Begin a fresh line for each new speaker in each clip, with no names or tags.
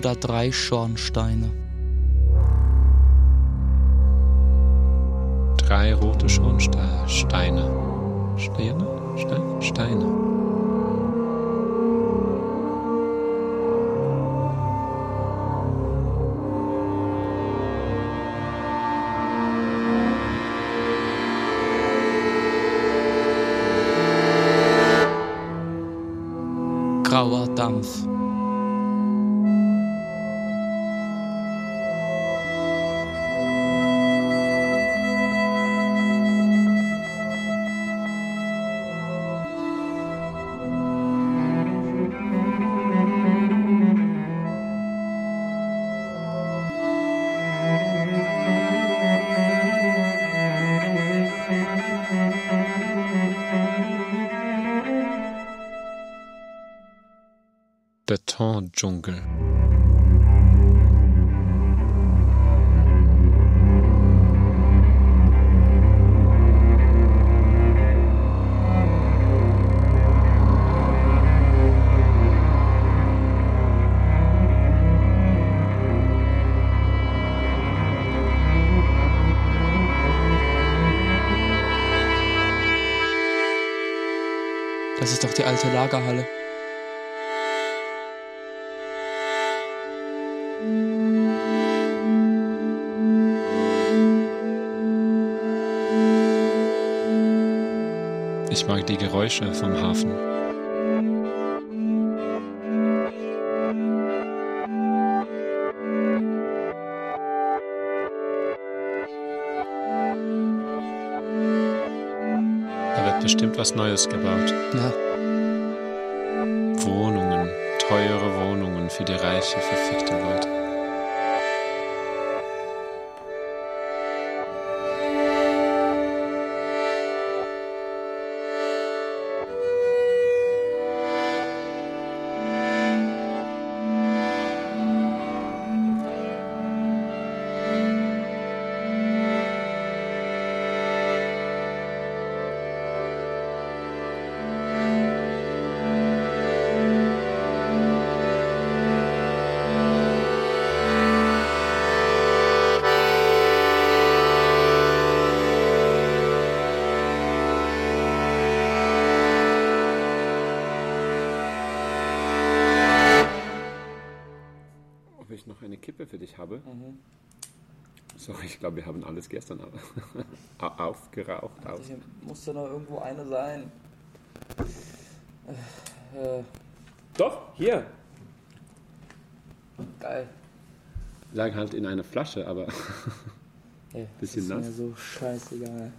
oder drei Schornsteine.
Betondschungel.
Das ist doch die alte Lagerhalle.
Ich mag die Geräusche vom Hafen. Da wird bestimmt was Neues gebaut.
Ja,
Wohnungen, teure Wohnungen für die reiche, verfickte Habe. Sorry, ich glaube, wir haben alles gestern au- aufgeraucht. Auf.
Hier muss da noch irgendwo eine sein. Äh,
Doch, hier.
geil.
Lag halt in einer Flasche, aber
Ey,
Bisschen
ist
nass.
mir so scheißegal.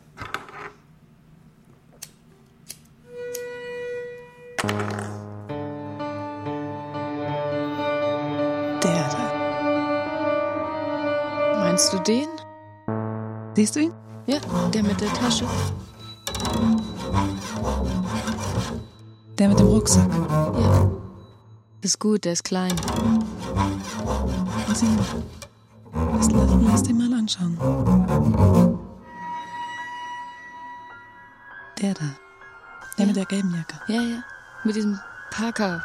Der da.
Meinst du den?
Siehst du ihn?
Ja, der mit der Tasche.
Der mit dem Rucksack.
Ja. Ist gut, der ist klein.
Lass, lass, lass den mal anschauen. Der da. Der mit der gelben Jacke.
Ja, ja. Mit diesem Parker.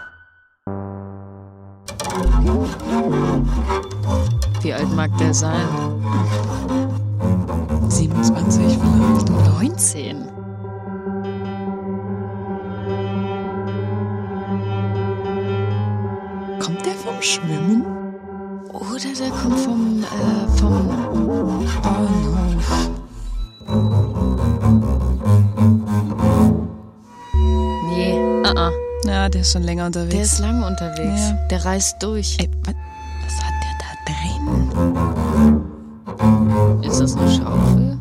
Wie alt mag der sein?
27 vielleicht.
19.
Kommt der vom Schwimmen?
Oder der kommt vom, äh, vom
Bahnhof.
Nee, uh -uh.
Ja, der ist schon länger unterwegs.
der ist lange unterwegs.
Ja.
Der reist durch.
Ey, was
Ist das eine Schaufel?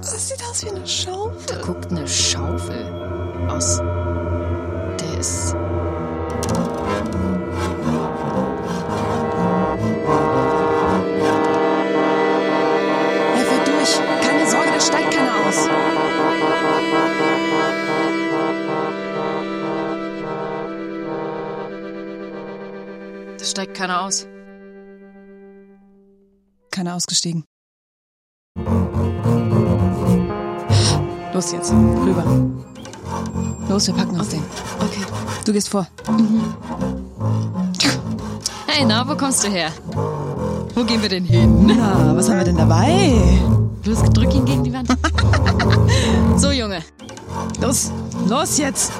Das sieht aus wie eine Schaufel.
Da guckt eine Schaufel aus. Der ist.
Er fährt durch. Keine Sorge, da steigt keiner aus.
Da steigt keiner aus.
Keiner ausgestiegen. Los jetzt, rüber. Los, wir packen uns den.
Okay.
Du gehst vor.
Hey, na, wo kommst du her? Wo gehen wir denn hin?
Na, was haben wir denn dabei?
Los, drück ihn gegen die Wand. so, Junge.
Los, los jetzt.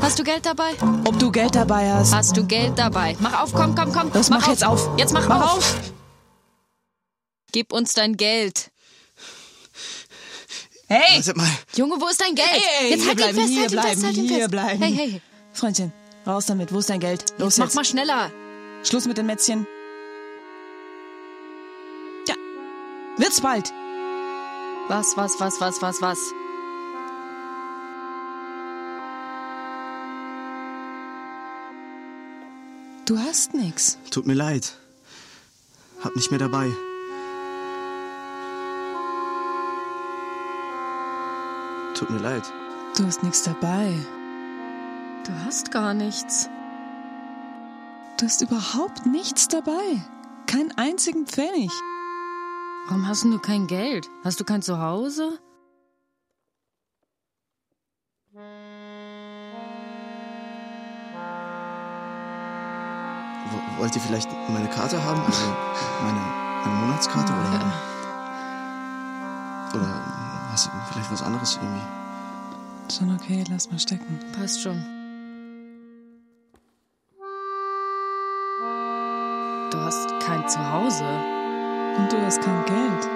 Hast du Geld dabei?
Ob du Geld dabei hast.
Hast du Geld dabei? Mach auf, komm, komm, komm.
Los, mach jetzt auf.
Jetzt mach,
Mach
auf.
auf.
Gib uns dein Geld.
Hey,
Wartet mal.
Junge, wo ist dein Geld?
Hey,
jetzt
hier
halt
bleiben,
ihn fest,
hier
halt ihn fest,
bleiben,
halt ihn
hier
fest.
bleiben.
Hey, hey,
Freundchen, raus damit. Wo ist dein Geld? Los
jetzt mach
jetzt.
mal schneller.
Schluss mit den Mätzchen. Ja, wird's bald.
Was, was, was, was, was, was?
Du hast nix.
Tut mir leid. Hab nicht mehr dabei. Tut mir leid.
Du hast nix dabei.
Du hast gar nichts.
Du hast überhaupt nichts dabei. Keinen einzigen Pfennig.
Warum hast du kein Geld? Hast du kein Zuhause?
W wollt ihr vielleicht meine Karte haben? Also meine, meine Monatskarte oder. Oder vielleicht was anderes irgendwie?
Schon okay, lass mal stecken.
Passt schon. Du hast kein Zuhause.
Und du hast kein Geld.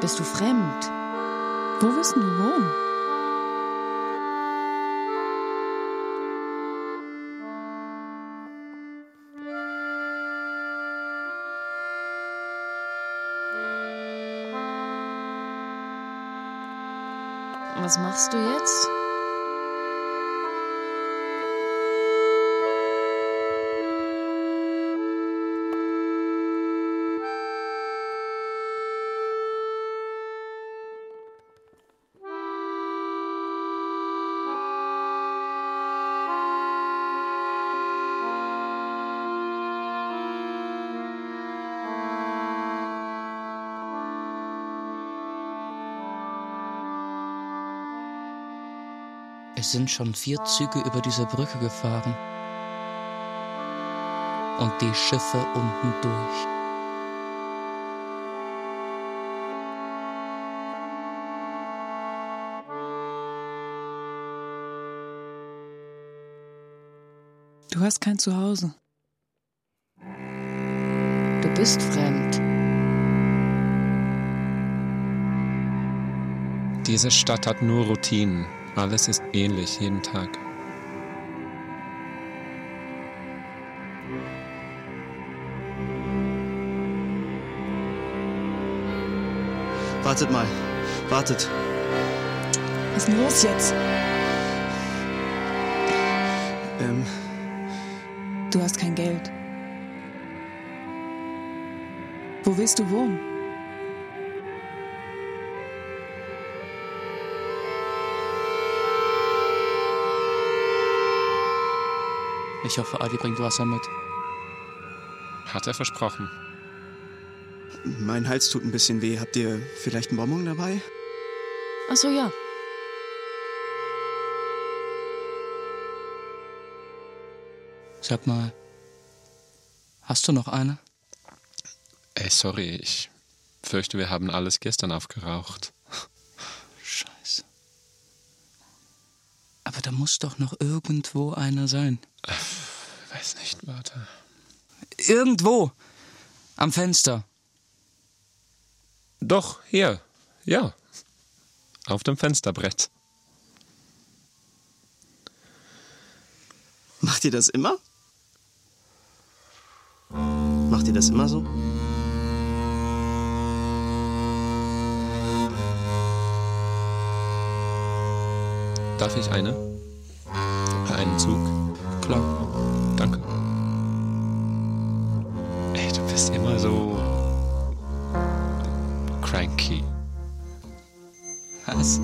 Bist du fremd?
Wo wirst denn du wohnen?
Was machst du jetzt?
Es sind schon vier Züge über diese Brücke gefahren. Und die Schiffe unten durch.
Du hast kein Zuhause.
bist fremd.
Diese Stadt hat nur Routinen. Alles ist ähnlich jeden Tag.
Wartet mal. Wartet.
Was ist denn los jetzt?
Ähm,
Du hast kein Geld. Wo willst du wohnen?
Ich hoffe, Adi bringt Wasser mit.
Hat er versprochen.
mein Hals tut ein bisschen weh. Habt ihr vielleicht einen Bonbon dabei?
Ach so, ja.
Sag mal, hast du noch eine?
Ey, sorry, ich fürchte, wir haben alles gestern aufgeraucht.
Aber da muss doch noch irgendwo einer sein.
Weiß nicht, warte.
Irgendwo! Am Fenster.
Doch, hier. Ja. Auf dem Fensterbrett.
Macht ihr das immer? Macht ihr das immer so?
Darf ich eine? Einen Zug?
Klar.
Danke. Ey, du bist immer so. cranky.
Was?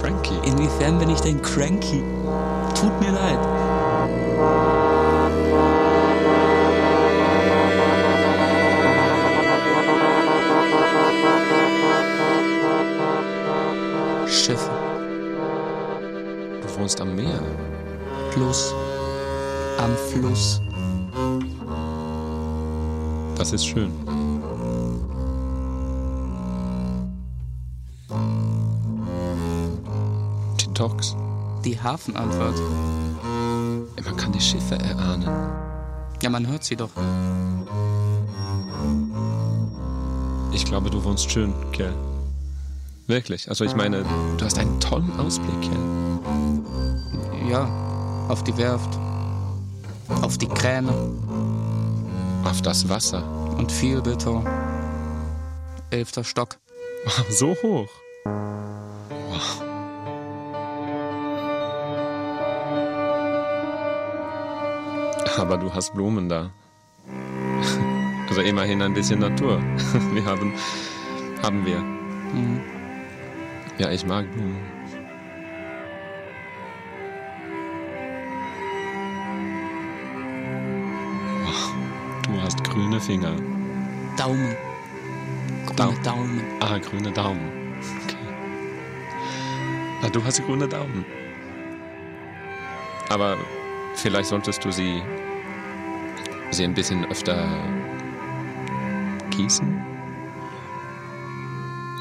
Cranky.
Inwiefern bin ich denn cranky? Tut mir leid. Schiffe,
Du wohnst am Meer.
Plus, am Fluss.
Das ist schön. Die Docks.
Die Hafenantwort.
Man kann die Schiffe erahnen.
Ja, man hört sie doch.
Ich glaube, du wohnst schön, Kerl. Wirklich. Also ich meine, du hast einen tollen Ausblick, Kerl.
Ja, auf die Werft. Auf die Kräne
Auf das Wasser.
und viel Beton. Elfter Stock.
So hoch. Wow. Aber du hast Blumen da. Also immerhin ein bisschen Natur. Wir haben, haben wir.
Mhm.
Ja, ich mag Blumen. Hast grüne Finger.
Daumen. Grüne
Daumen.
Daumen.
Ah, grüne Daumen. Okay. Ah, du hast grüne Daumen. Aber vielleicht solltest du sie, sie ein bisschen öfter gießen.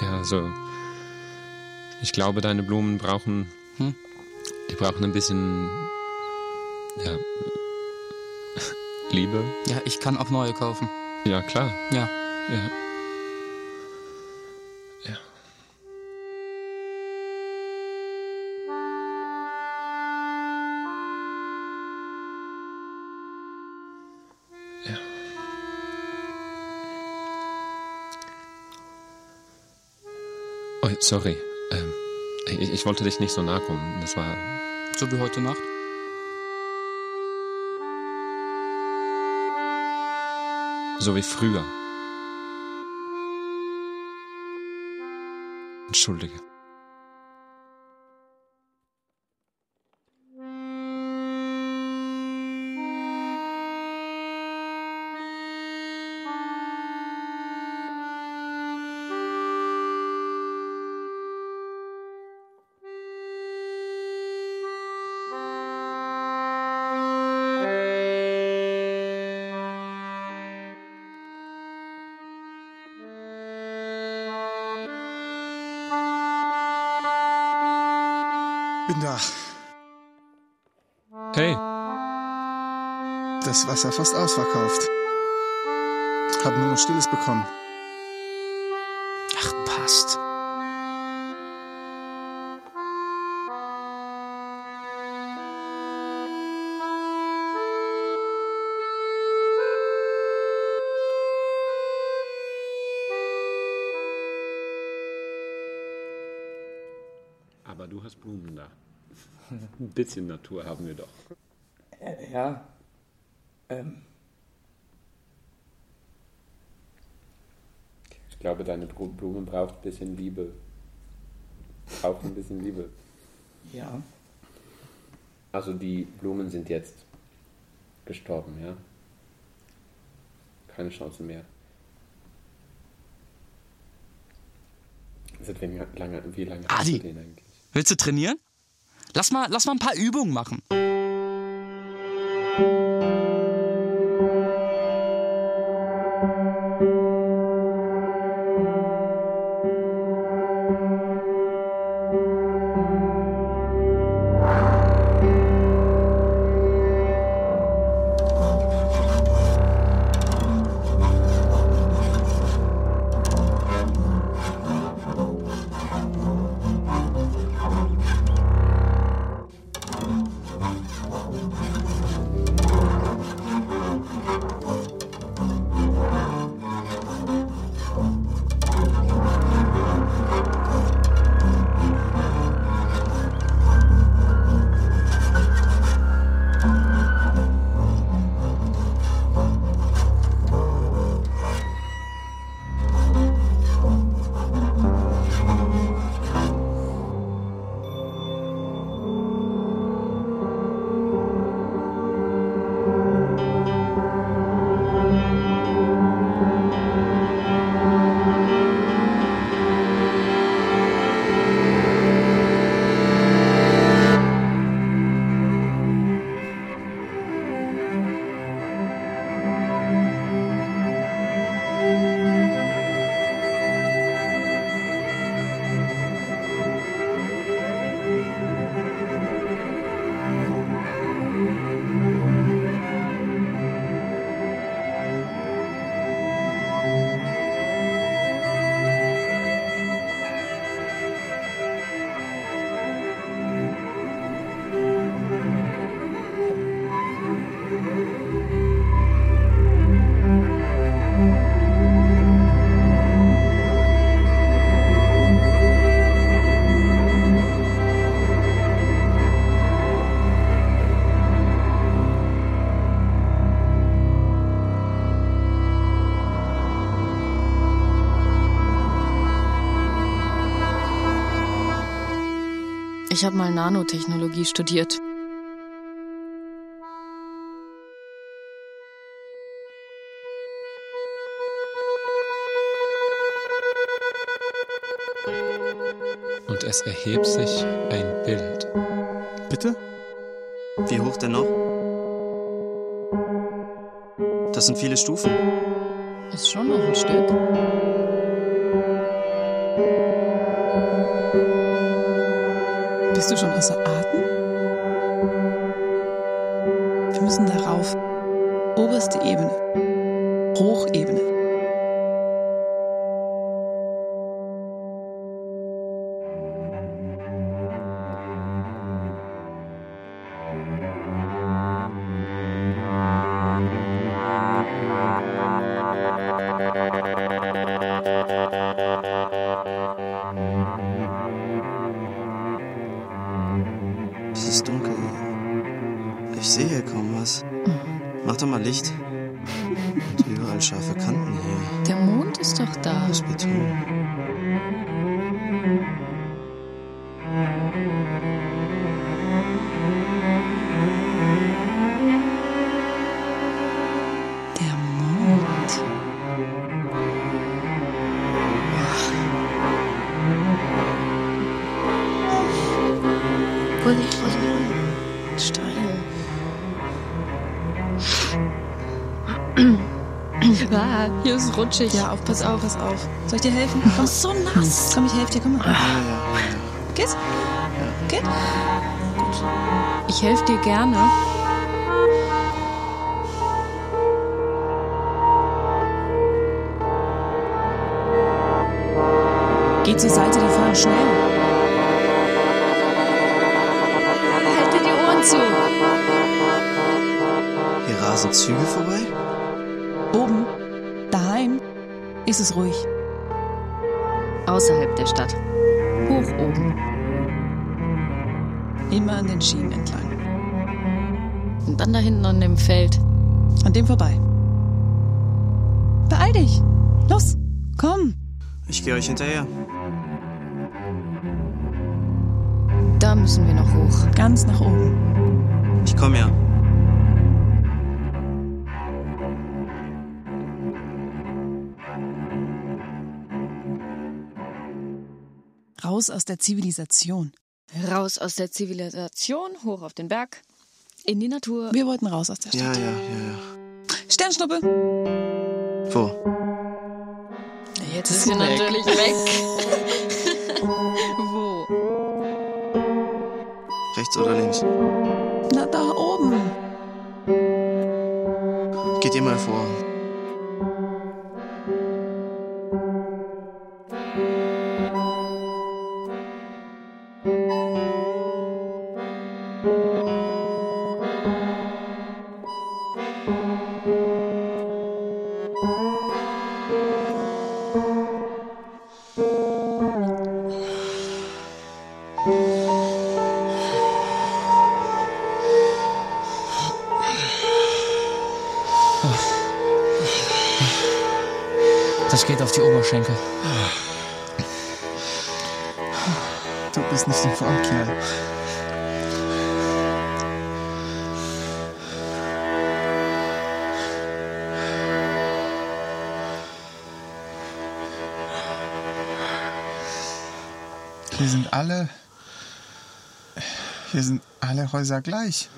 Ja, so. Ich glaube, deine Blumen brauchen,
Hm?
die brauchen ein bisschen, ja, Liebe.
Ja, ich kann auch neue kaufen.
Ja, klar.
Ja.
Ja. Ja. Ja. Oh, sorry. Ähm, ich, ich wollte dich nicht so nahe kommen. Das war.
So wie heute Nacht.
So wie früher. Entschuldige.
Bin da.
Hey,
Das Wasser fast ausverkauft. gerade nur noch Stilles bekommen.
Ein bisschen Natur haben wir doch.
Ja. Ähm,
Ich glaube, deine Blume braucht ein bisschen Liebe. Braucht ein bisschen Liebe.
ja.
Also die Blumen sind jetzt gestorben, ja? Keine Chance mehr. Seit wie lange, wie lange hast
Adi.
du den eigentlich?
Willst du trainieren? Lass mal, lass mal ein paar Übungen machen.
Ich habe mal Nanotechnologie studiert.
Und es erhebt sich ein Bild.
Bitte?
Wie hoch denn noch? Das sind viele Stufen.
Ist schon noch ein Stück.
Bist du schon außer Atem? Wir müssen darauf. Oberste Ebene. Hochebene.
ist
rutschig.
Ja, auf, pass auf, pass auf. Soll ich dir helfen? Du kommst
so nass.
Komm, ich helfe dir, komm mal.
Ah,
Geht's? Geht? Gut.
Ich helfe dir gerne.
Geh zur Seite, die fahren schnell.
Halte die Ohren zu.
Hier rasen Züge vorbei?
Ist es ruhig.
Außerhalb der Stadt. Hoch oben.
Immer an den Schienen entlang.
Und dann da hinten an dem Feld.
An dem vorbei. Beeil dich. Los, komm.
Ich gehe euch hinterher.
Da müssen wir noch hoch.
Ganz nach oben.
Ich komme ja.
Raus aus der Zivilisation.
Raus aus der Zivilisation, hoch auf den Berg, in die Natur.
Wir wollten raus aus der
Ja,
Stadt.
ja, ja, ja.
Sternschnuppe.
Wo?
Jetzt
ist sie natürlich weg. Wo?
Rechts oder links?
Na, da oben.
Geht ihr mal vor.
Oberschenkel.
Du bist nicht in Form, Kerl. Hier sind alle. Hier sind alle Häuser gleich.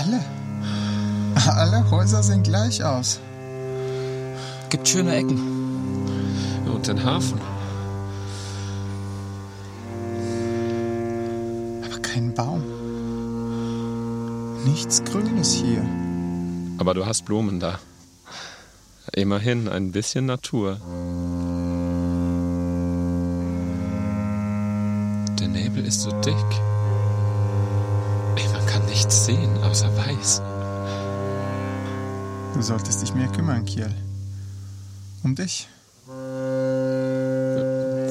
Alle. Alle Häuser sehen gleich aus.
Gibt schöne Ecken.
Und den Hafen.
Aber kein Baum. Nichts Grünes hier.
Aber du hast Blumen da. Immerhin ein bisschen Natur. Der Nebel ist so dick. Man kann nichts sehen, außer weiß.
Du solltest dich mehr kümmern, Kiel. Um dich.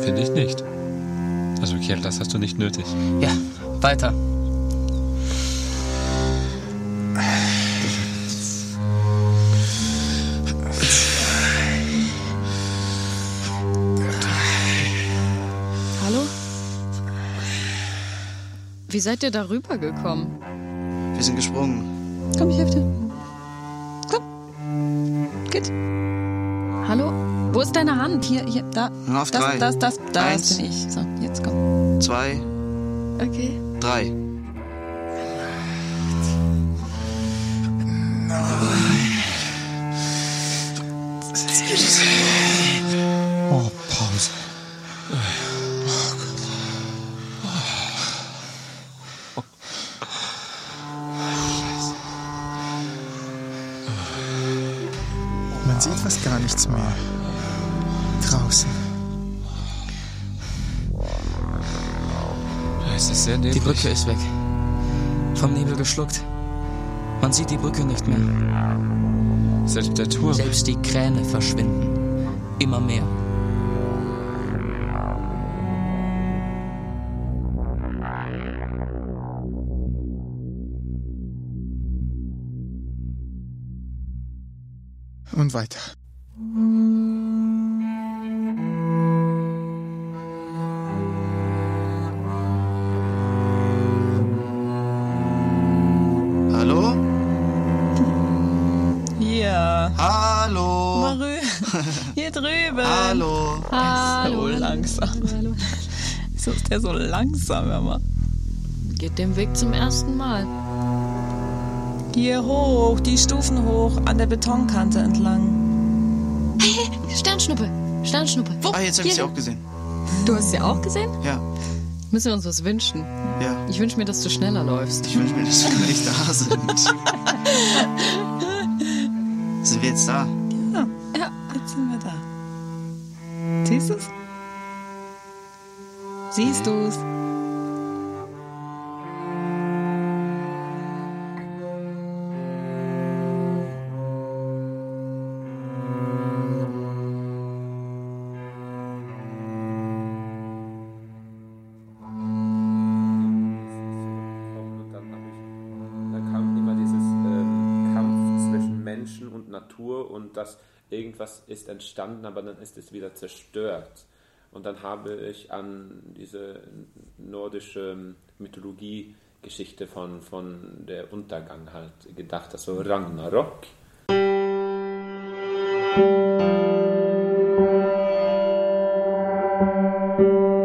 Finde ich nicht. Also, Kiel, das hast du nicht nötig.
Ja, weiter.
Hallo? Wie seid ihr darüber gekommen?
Wir sind gesprungen.
Komm, ich helfe dir.
Hand?
Hier, hier, da.
Nur auf
das,
drei.
das, das, das
Eins.
bin ich. So, jetzt komm.
Zwei,
Okay.
drei.
Oh, Pause. Man sieht fast gar nichts mehr. Draußen.
Es ist sehr
Die
neblig.
Brücke ist weg. Vom Nebel geschluckt. Man sieht die Brücke nicht mehr.
Selbst der Turm.
Selbst die Kräne verschwinden. Immer mehr.
Und weiter.
Hallo?
So langsam. Wieso ist der so langsam, immer?
Geht den Weg zum ersten Mal.
Hier hoch, die Stufen hoch, an der Betonkante entlang.
Sternschnuppe. Sternschnuppe. Wo?
Ah, jetzt habe ich sie auch gesehen.
Du hast sie auch gesehen?
Ja,
Müssen wir uns was wünschen.
ja.
Ich wünsche mir, dass du schneller läufst.
Ich wünsche mir, dass wir gleich da sind. sind wir jetzt da?
Ja, jetzt sind wir da.
Zwischen Menschen und Natur und dass irgendwas ist entstanden, aber dann ist es wieder zerstört. Und dann habe ich an diese nordische Mythologie-Geschichte von, von der Untergang halt gedacht, also Ragnarok.
Mach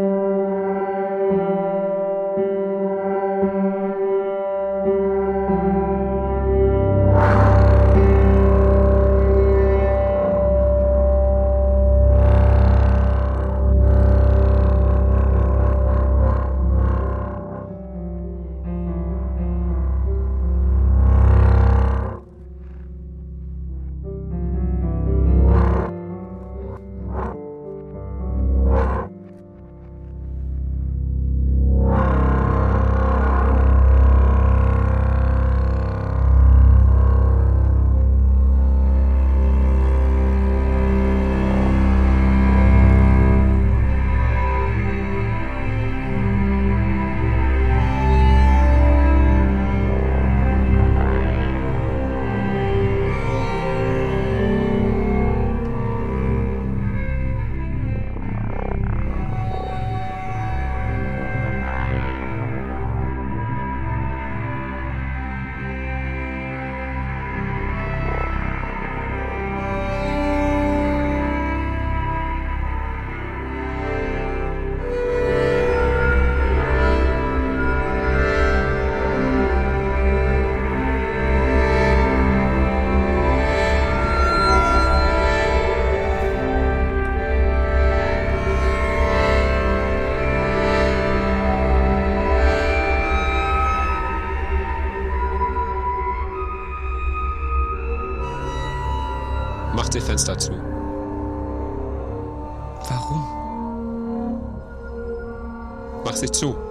Sie zu.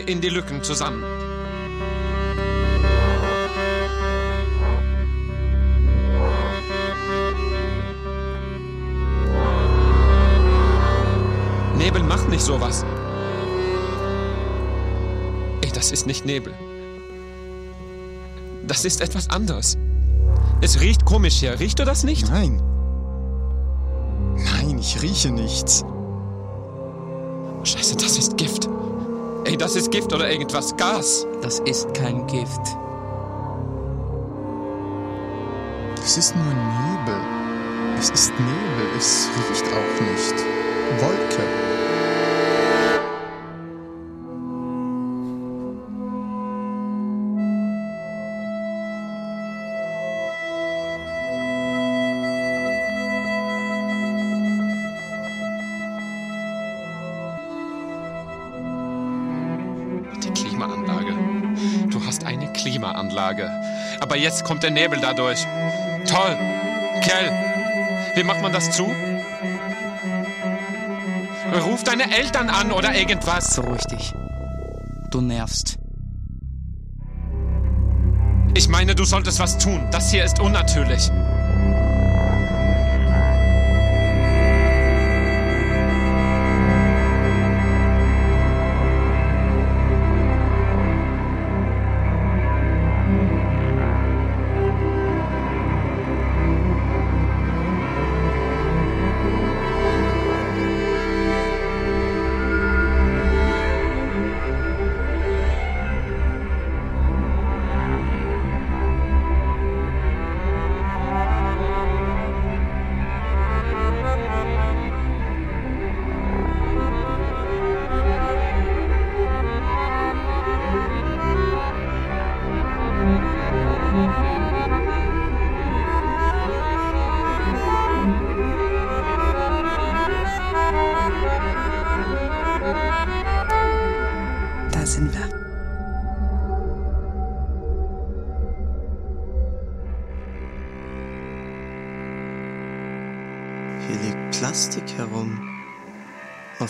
In die Lücken zusammen. Nebel macht nicht sowas. Ey, das ist nicht Nebel. Das ist etwas anderes. Es riecht komisch hier. Riechst du das nicht?
Nein. Nein, ich rieche nichts.
Scheiße, das ist Gift. Ey, das ist Gift oder irgendwas. Gas.
Das ist kein Gift.
Es ist nur Nebel. Es ist Nebel. Es riecht auch nicht. Wolke.
Aber jetzt kommt der Nebel dadurch. Toll. Kell, wie macht man das zu? Ruf deine Eltern an oder irgendwas.
Beruhig dich. Du nervst.
Ich meine, du solltest was tun. Das hier ist unnatürlich.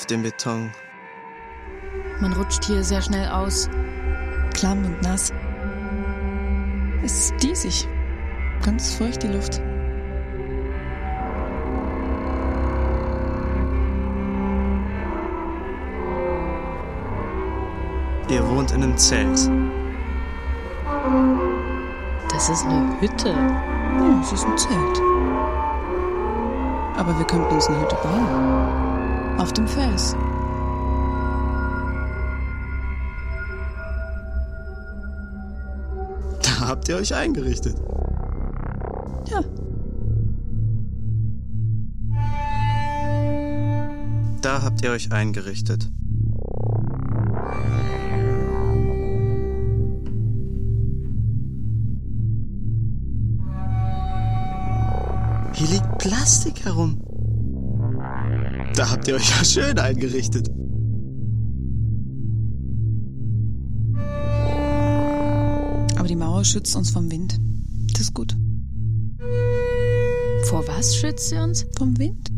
Auf dem Beton.
Man rutscht hier sehr schnell aus.
Klamm und nass. Es ist diesig. Ganz feucht die Luft.
Ihr wohnt in einem Zelt.
Das ist eine Hütte.
Ja, es ist ein Zelt. Aber wir könnten uns eine Hütte bauen. Auf dem Fels.
Da habt ihr euch eingerichtet.
Ja.
Da habt ihr euch eingerichtet. Hier liegt Plastik herum. Da habt ihr euch ja schön eingerichtet.
Aber die Mauer schützt uns vom Wind. Das ist gut.
Vor was schützt sie uns?
Vom Wind?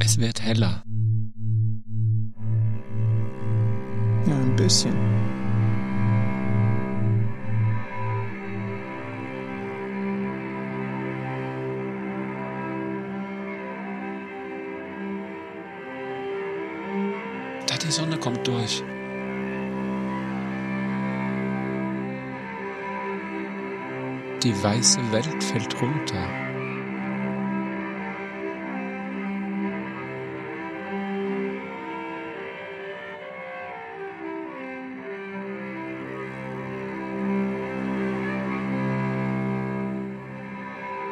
Es wird heller.
Ja, ein bisschen.
Die weiße Welt fällt runter.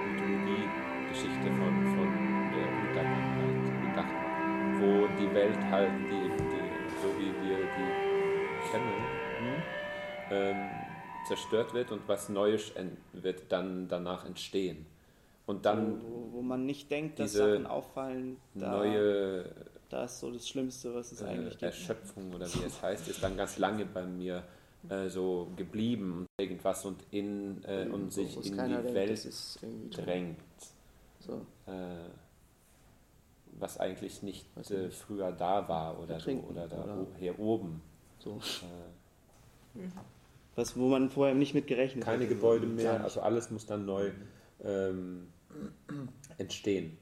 Mythologie-Geschichte von, von der Untergangheit gedacht, wo die Welt halt, die, zerstört wird und was Neues wird dann danach entstehen. Und dann
wo, wo man nicht denkt, dass
diese
Sachen auffallen, da,
neue
da ist so das Schlimmste, was es
äh,
eigentlich gibt.
Erschöpfung oder wie es heißt, ist dann ganz lange bei mir äh, so geblieben und irgendwas und in äh, und
So,
sich in die
denkt,
Welt drängt.
So.
Äh, was eigentlich nicht äh,
nicht.
früher da war oder so oder da
oder-
hier oben.
So.
Äh,
Was, wo man vorher nicht mit gerechnet
keine
hätte.
Gebäude
Gar
mehr, also alles muss dann neu ähm, entstehen.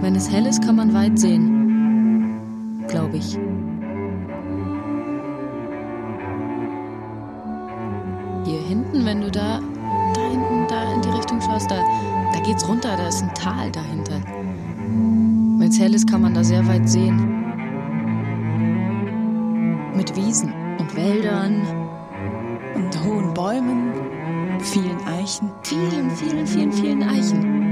Wenn es hell ist, kann man weit sehen. Glaube ich. Hier hinten, wenn du da, da hinten, da in die Richtung schaust, da, da geht's runter, da ist ein Tal dahinter. Wenn es hell ist, kann man da sehr weit sehen. Mit Wiesen und Wäldern,
Und hohen Bäumen, vielen Eichen.
vielen, vielen, vielen, vielen Eichen.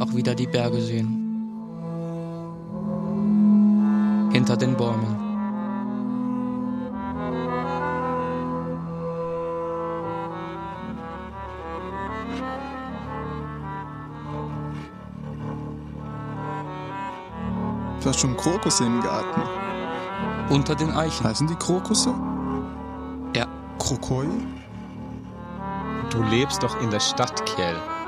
Man auch wieder die Berge sehen. Hinter den Bäumen.
Du hast schon Krokusse im Garten.
Unter den Eichen.
Heißen die Krokusse?
Ja,
Krokoi?
Du lebst doch in der Stadt, Kerl.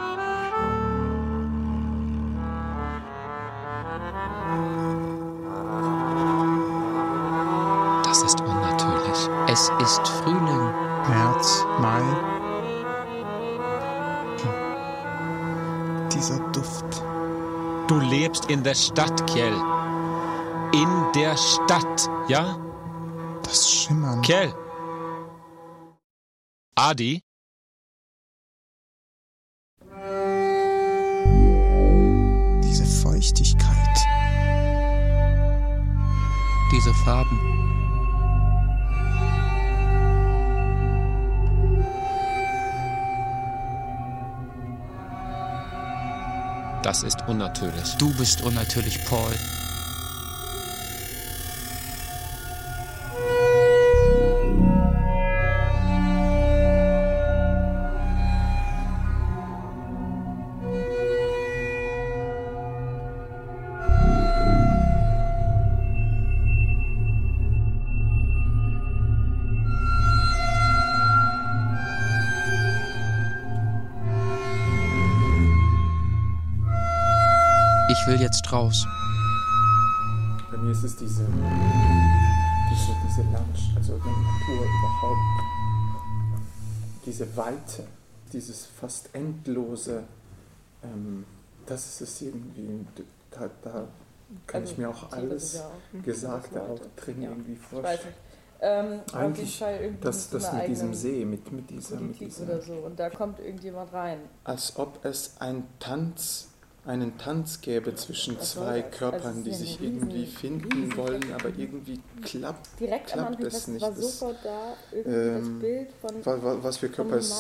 Es ist Frühling.
März, Mai. Dieser Duft.
Du lebst in der Stadt, Kjell. In der Stadt, ja?
Das Schimmern.
Kjell. Adi?
Diese Feuchtigkeit.
Diese Farben.
Das ist unnatürlich.
Du bist unnatürlich, Paul. Raus.
Bei mir ist es diese, diese, diese Landschaft, also die Natur überhaupt. Diese Weite, dieses fast endlose, ähm, das ist es irgendwie. Da, da kann
Also,
ich mir auch alles
ja auch
Gesagte auch drin
Ja,
irgendwie vorstellen.
Ähm,
Eigentlich das,
mit
das mit diesem See, mit, mit dieser, mit dieser
oder so. Und da kommt irgendjemand rein.
als ob es ein Tanz, einen Tanz gäbe zwischen zwei? Körpern, die sich
ein
irgendwie finden wollen, aber irgendwie klappt,
Direkt
klappt es
das
nicht.
war
Das-
sofort da, irgendwie
ähm,
das Bild von,
wa- wa- was für Körper ist,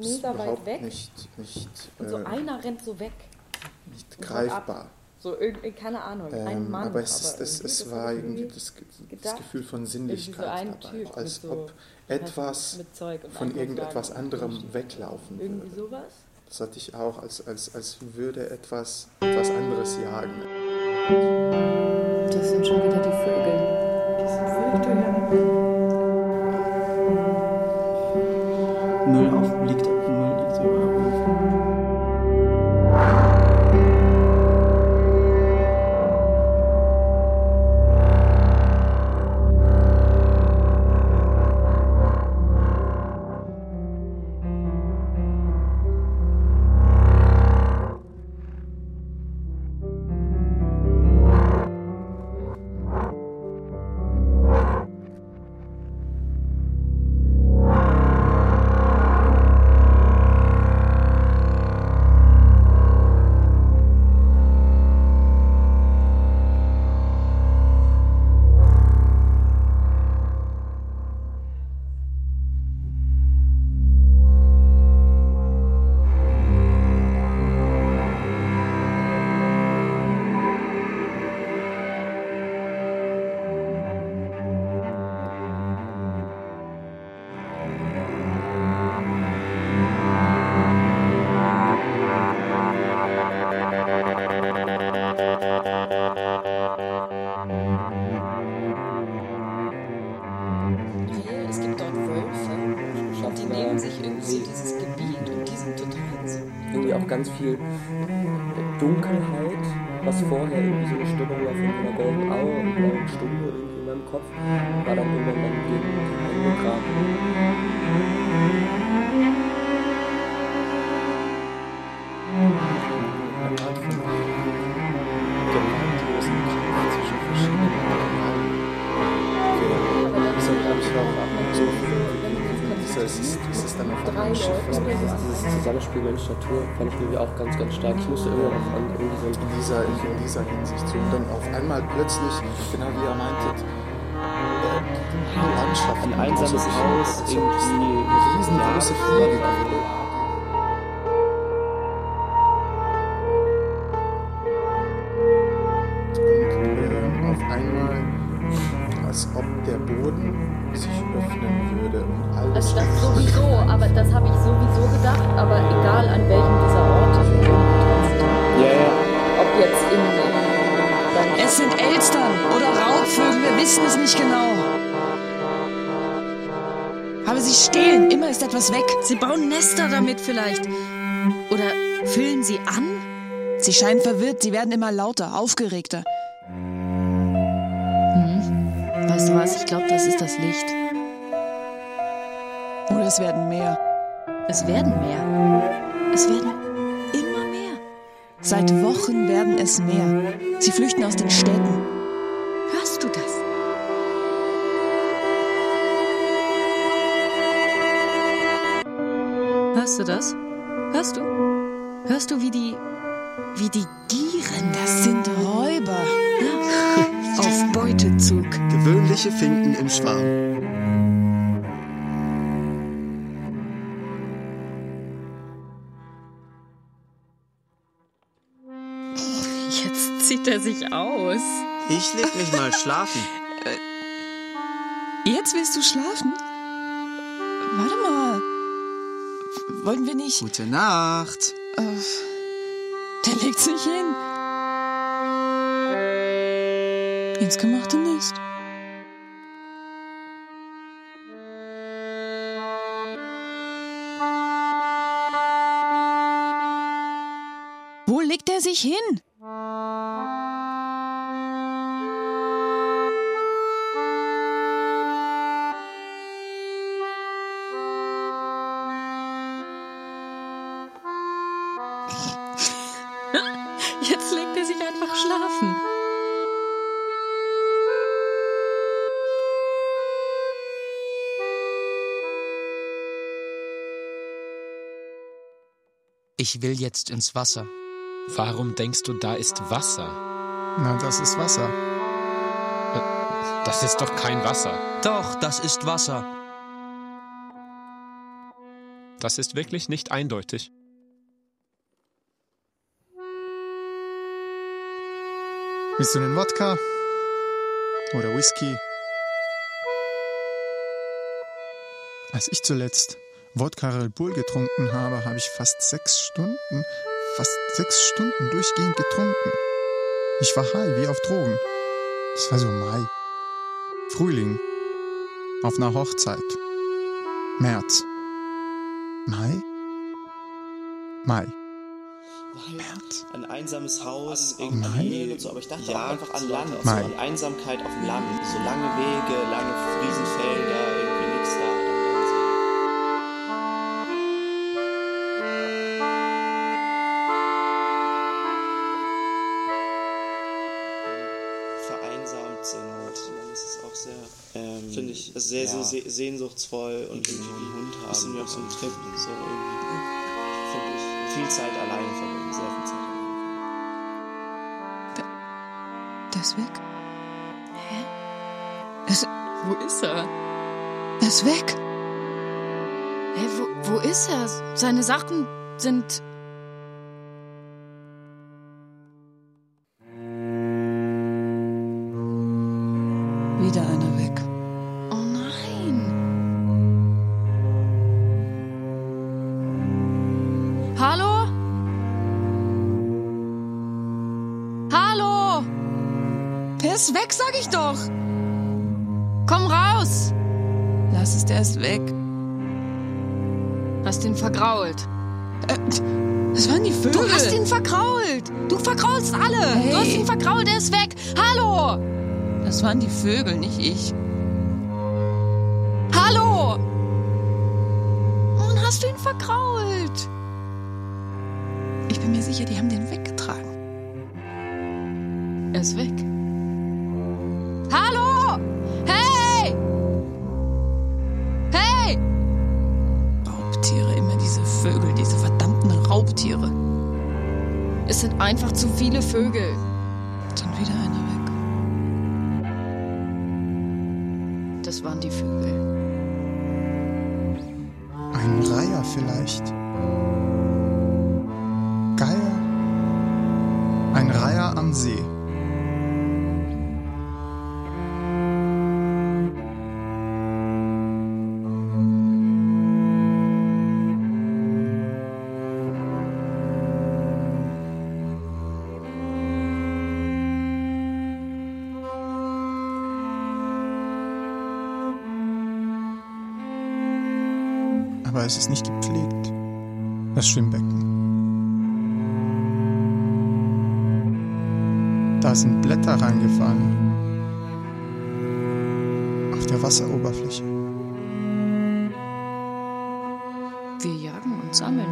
ist überhaupt
weg.
nicht, nicht,
und so
äh,
einer rennt so weg.
nicht greifbar.
So irgendwie, keine Ahnung, ein
Ähm,
Mann.
aber es, ist, es,
irgendwie,
es war irgendwie das, das. Gefühl von
Irgendwie
Sinnlichkeit
so ein
dabei, als
mit so,
ob etwas von irgendetwas anderem weglaufen
Irgendwie
würde.
sowas?
Das hatte ich auch, als, als, als würde etwas, etwas anderes jagen.
Das sind schon wieder die Vögel.
Die sind völlig
Mensch-Natur fand ich irgendwie auch ganz, ganz stark. Ich musste immer noch an irgendwie so
in dieser, in dieser Hinsicht so. Und dann auf einmal plötzlich, genau wie ihr meintet, äh, die Landschaft.
ein einsames Haus, irgendwie
riesengroße Fliege. Und äh, auf einmal, als ob der Boden sich öffnen würde und alles.
Also das sowieso, aber das habe ich sowieso gedacht, aber egal an welchem dieser Orte.
Ja, ja.
Ob jetzt in, in
Es sind Elstern oder Raubvögel, wir wissen es nicht genau. Aber sie stehlen. Immer ist etwas weg.
Sie bauen Nester damit vielleicht. Oder füllen sie an?
Sie scheinen verwirrt. Sie werden immer lauter, aufgeregter.
Weißt du was? Ich glaube, das ist das Licht.
Oder es werden mehr.
Es werden mehr. Es werden immer mehr.
Seit Wochen werden es mehr. Sie flüchten aus den Städten.
Hörst du das? Hörst du das? Hörst du? Hörst du, wie die. wie die gieren?
Das sind Räuber.
Beutezug.
Gewöhnliche Finken im Schwarm.
Jetzt zieht er sich aus.
Ich leg mich mal schlafen.
Jetzt willst du schlafen? Warte mal. Wollten wir nicht.
Gute Nacht.
Äh, der legt sich hin. Ins gemachte Nest. Wo legt er sich hin?
Ich will jetzt ins Wasser.
Warum denkst du, da ist Wasser?
Na, das ist Wasser.
Das ist doch kein Wasser.
Doch, das ist Wasser.
Das ist wirklich nicht eindeutig.
Willst du einen Wodka? Oder Whisky? Als ich zuletzt Wodka Red Bull getrunken habe, habe ich fast sechs Stunden, fast sechs Stunden durchgehend getrunken. Ich war high wie auf Drogen. Es war so Mai. Frühling. Auf einer Hochzeit. März. Mai? Mai.
März. Ein einsames Haus,
Mai?
irgendwie und so, aber ich dachte auch einfach an Land,
Mai.
so an Einsamkeit auf dem Land, so lange Wege, lange Riesenfelder, irgendwie nichts da. Sehr so
ja.
se sehnsuchtsvoll und irgendwie
einen Hund haben
bisschen wie auf so einem
und-
Trip. So irgendwie, viel Zeit alleine verbringen, sehr viel Zeit alleine.
Der ist weg. Hä? Es,
Wo ist er?
er ist weg.
Hä, wo, wo ist er? Seine Sachen sind. Ihn vergrault! Du vergraulst alle!
Hey.
Du hast ihn vergrault, er ist weg! Hallo!
Das waren die Vögel, nicht ich.
Hallo! Und hast du ihn vergrault?
Ich bin mir sicher, die haben den weggetragen.
Er ist weg. Hallo! Hey! Hey!
Raubtiere, immer diese Vögel, diese verdammten Raubtiere.
Es sind einfach zu viele Vögel.
Dann wieder einer weg.
Das waren die Vögel.
Ein Reiher vielleicht. Geier. Ein Reiher am See.
Es ist nicht gepflegt. Das Schwimmbecken. Da sind Blätter reingefallen. Auf der Wasseroberfläche.
Wir jagen und sammeln.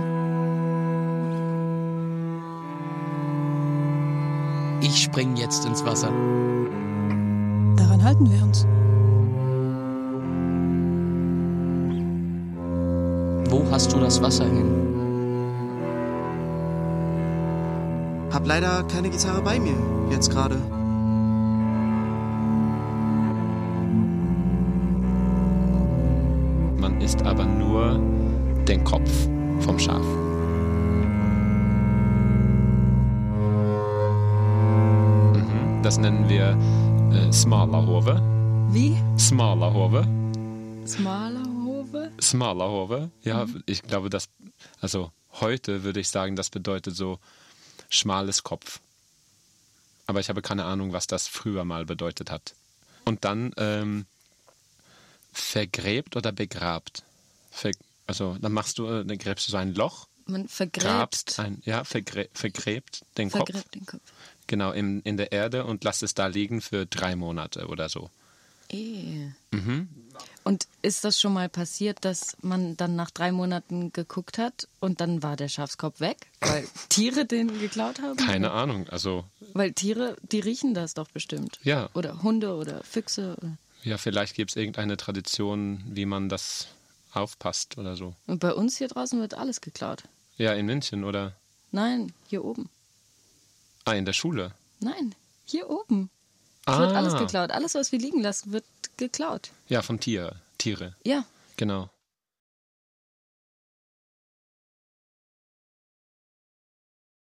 Ich spring jetzt ins Wasser.
Daran halten wir uns.
Hast du das Wasser hin?
Hab leider keine Gitarre bei mir, jetzt gerade.
Man isst aber nur den Kopf vom Schaf. Mhm, Das nennen wir äh, Smalerhove.
Wie?
Smalerhove.
Smalerhove?
Smalerhove. Ja, ich glaube, das, also heute würde ich sagen, das bedeutet so schmales Kopf. Aber ich habe keine Ahnung, was das früher mal bedeutet hat. Und dann ähm, vergräbt oder begrabt. Ver, also dann machst du, äh, dann gräbst du so ein Loch,
Man vergräbt.
ein, ja, vergrä, vergräbt den Kopf.
Vergräbt den Kopf.
Genau, in, in der Erde und lässt es da liegen für drei Monate oder so.
Eh.
Mhm.
Und ist das schon mal passiert, dass man dann nach drei Monaten geguckt hat und dann war der Schafskopf weg, weil Tiere den geklaut haben?
Keine Ahnung, also
Weil Tiere, die riechen das doch bestimmt.
Ja.
Oder Hunde oder Füchse. Oder
ja, vielleicht gibt es irgendeine Tradition, wie man das aufpasst oder so.
und bei uns hier draußen wird alles geklaut.
Ja, in München oder
Nein, hier oben.
ah, in der Schule.
Nein, hier oben. Es
Ah.
wird alles geklaut. Alles, was wir liegen lassen, wird geklaut.
Ja, von Tier, Tiere.
Ja.
Genau.